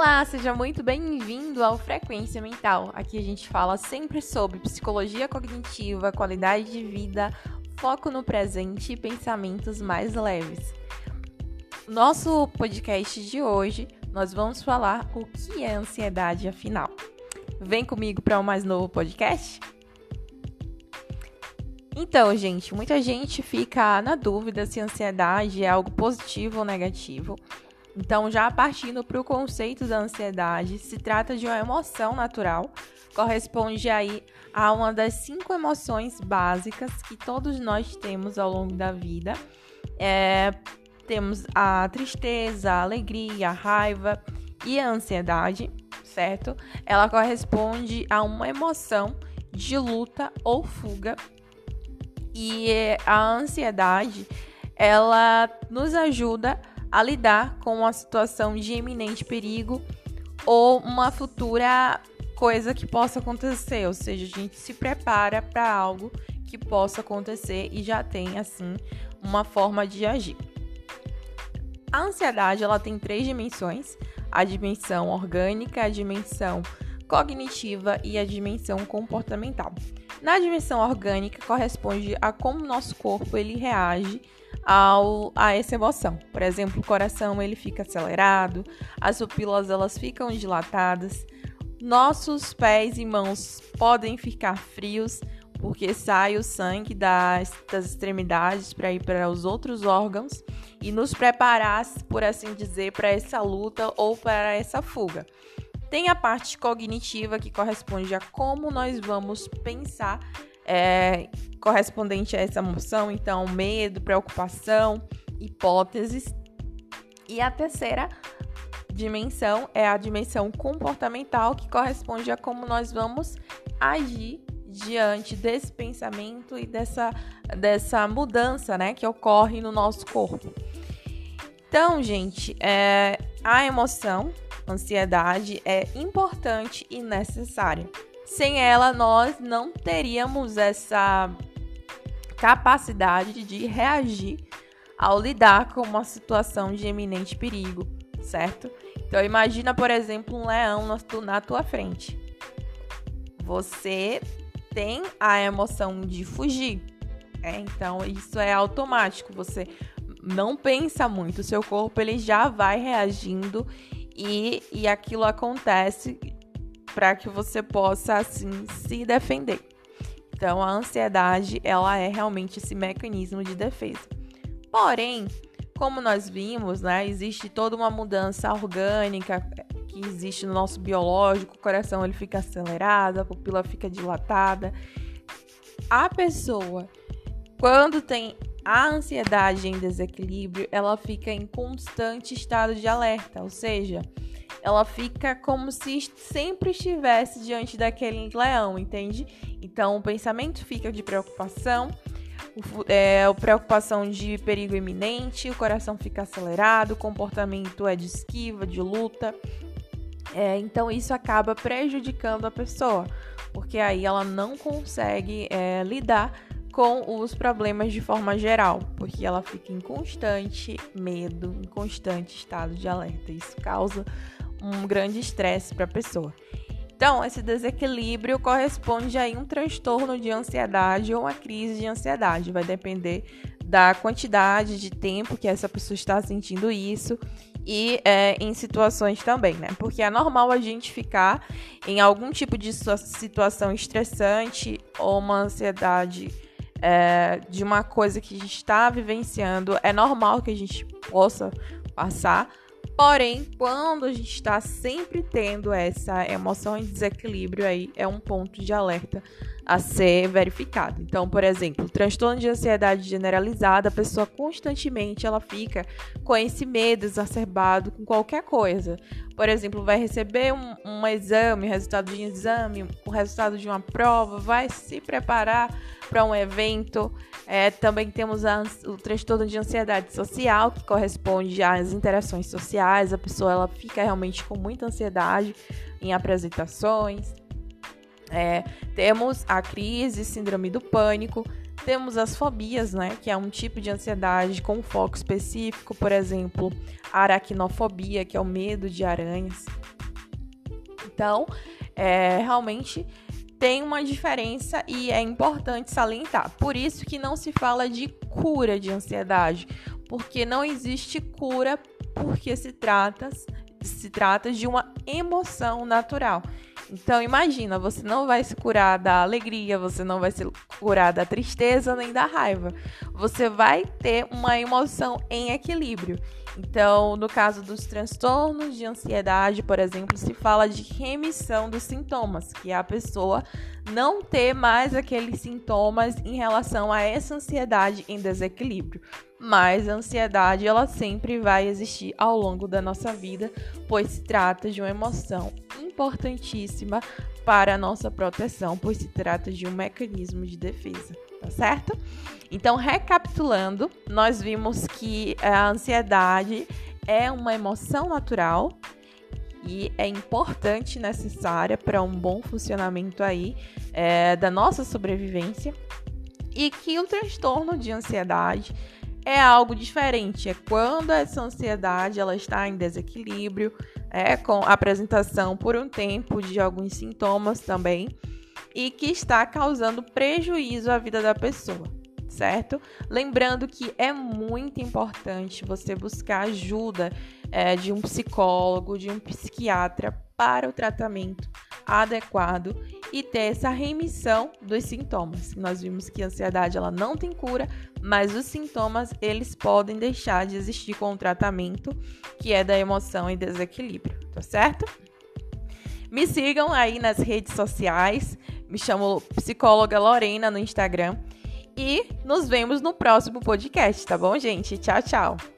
Olá, seja muito bem-vindo ao Frequência Mental. Aqui a gente fala sempre sobre psicologia cognitiva, qualidade de vida, foco no presente e pensamentos mais leves. Nosso podcast de hoje, nós vamos falar o que é ansiedade afinal. Vem comigo para um mais novo podcast? Então, gente, muita gente fica na dúvida se ansiedade é algo positivo ou negativo. Então, já partindo para o conceito da ansiedade, se trata de uma emoção natural, corresponde aí a uma das cinco emoções básicas que todos nós temos ao longo da vida. É, temos a tristeza, a alegria, a raiva e a ansiedade, certo? Ela corresponde a uma emoção de luta ou fuga. E a ansiedade, ela nos ajuda a lidar com uma situação de iminente perigo ou uma futura coisa que possa acontecer, ou seja, a gente se prepara para algo que possa acontecer e já tem assim uma forma de agir. A ansiedade ela tem três dimensões: a dimensão orgânica, a dimensão cognitiva e a dimensão comportamental. Na dimensão orgânica corresponde a como nosso corpo ele reage ao, a essa emoção. Por exemplo, o coração ele fica acelerado, as pupilas elas ficam dilatadas, nossos pés e mãos podem ficar frios porque sai o sangue das, das extremidades para ir para os outros órgãos e nos preparar, por assim dizer, para essa luta ou para essa fuga. Tem a parte cognitiva que corresponde a como nós vamos pensar é, correspondente a essa emoção, então medo, preocupação, hipóteses. E a terceira dimensão é a dimensão comportamental, que corresponde a como nós vamos agir diante desse pensamento e dessa, dessa mudança né, que ocorre no nosso corpo. Então, gente, é, a emoção, ansiedade, é importante e necessária. Sem ela, nós não teríamos essa capacidade de reagir ao lidar com uma situação de eminente perigo, certo? Então imagina, por exemplo, um leão na tua frente. Você tem a emoção de fugir. É, então isso é automático. Você não pensa muito, seu corpo ele já vai reagindo e, e aquilo acontece para que você possa assim se defender. Então a ansiedade ela é realmente esse mecanismo de defesa. Porém, como nós vimos, né, existe toda uma mudança orgânica que existe no nosso biológico, o coração ele fica acelerado, a pupila fica dilatada. A pessoa, quando tem a ansiedade em desequilíbrio, ela fica em constante estado de alerta, ou seja, ela fica como se sempre estivesse diante daquele leão, entende? Então o pensamento fica de preocupação, é, a preocupação de perigo iminente, o coração fica acelerado, o comportamento é de esquiva, de luta. É, então isso acaba prejudicando a pessoa, porque aí ela não consegue é, lidar com os problemas de forma geral, porque ela fica em constante medo, em constante estado de alerta. Isso causa um grande estresse para a pessoa. Então, esse desequilíbrio corresponde a um transtorno de ansiedade ou uma crise de ansiedade. Vai depender da quantidade de tempo que essa pessoa está sentindo isso e é, em situações também, né? Porque é normal a gente ficar em algum tipo de situação estressante ou uma ansiedade é, de uma coisa que a gente está vivenciando. É normal que a gente possa passar Porém, quando a gente está sempre tendo essa emoção em desequilíbrio aí, é um ponto de alerta a ser verificado. Então, por exemplo, transtorno de ansiedade generalizada, a pessoa constantemente ela fica com esse medo exacerbado com qualquer coisa. Por exemplo, vai receber um, um exame, resultado de um exame, o resultado de uma prova, vai se preparar para um evento. É, também temos a, o transtorno de ansiedade social, que corresponde às interações sociais. A pessoa ela fica realmente com muita ansiedade em apresentações. É, temos a crise, síndrome do pânico, Temos as fobias, né, que é um tipo de ansiedade com foco específico, por exemplo, a aracnofobia, que é o medo de aranhas. Então, é, realmente tem uma diferença e é importante salientar. Por isso que não se fala de cura de ansiedade, porque não existe cura porque se trata se trata de uma emoção natural. Então imagina, você não vai se curar da alegria, você não vai se curar da tristeza nem da raiva. Você vai ter uma emoção em equilíbrio. Então, no caso dos transtornos de ansiedade, por exemplo, se fala de remissão dos sintomas, que é a pessoa não ter mais aqueles sintomas em relação a essa ansiedade em desequilíbrio. Mas a ansiedade ela sempre vai existir ao longo da nossa vida, pois se trata de uma emoção importantíssima para a nossa proteção, pois se trata de um mecanismo de defesa, tá certo? Então, recapitulando, nós vimos que a ansiedade é uma emoção natural e é importante, necessária para um bom funcionamento aí é, da nossa sobrevivência e que o transtorno de ansiedade é algo diferente. É quando essa ansiedade ela está em desequilíbrio, é com apresentação por um tempo de alguns sintomas também e que está causando prejuízo à vida da pessoa certo? Lembrando que é muito importante você buscar ajuda é, de um psicólogo, de um psiquiatra para o tratamento adequado e ter essa remissão dos sintomas. Nós vimos que a ansiedade ela não tem cura, mas os sintomas eles podem deixar de existir com o tratamento, que é da emoção e desequilíbrio, tá certo? Me sigam aí nas redes sociais. Me chamo psicóloga Lorena no Instagram e nos vemos no próximo podcast, tá bom, gente? Tchau, tchau.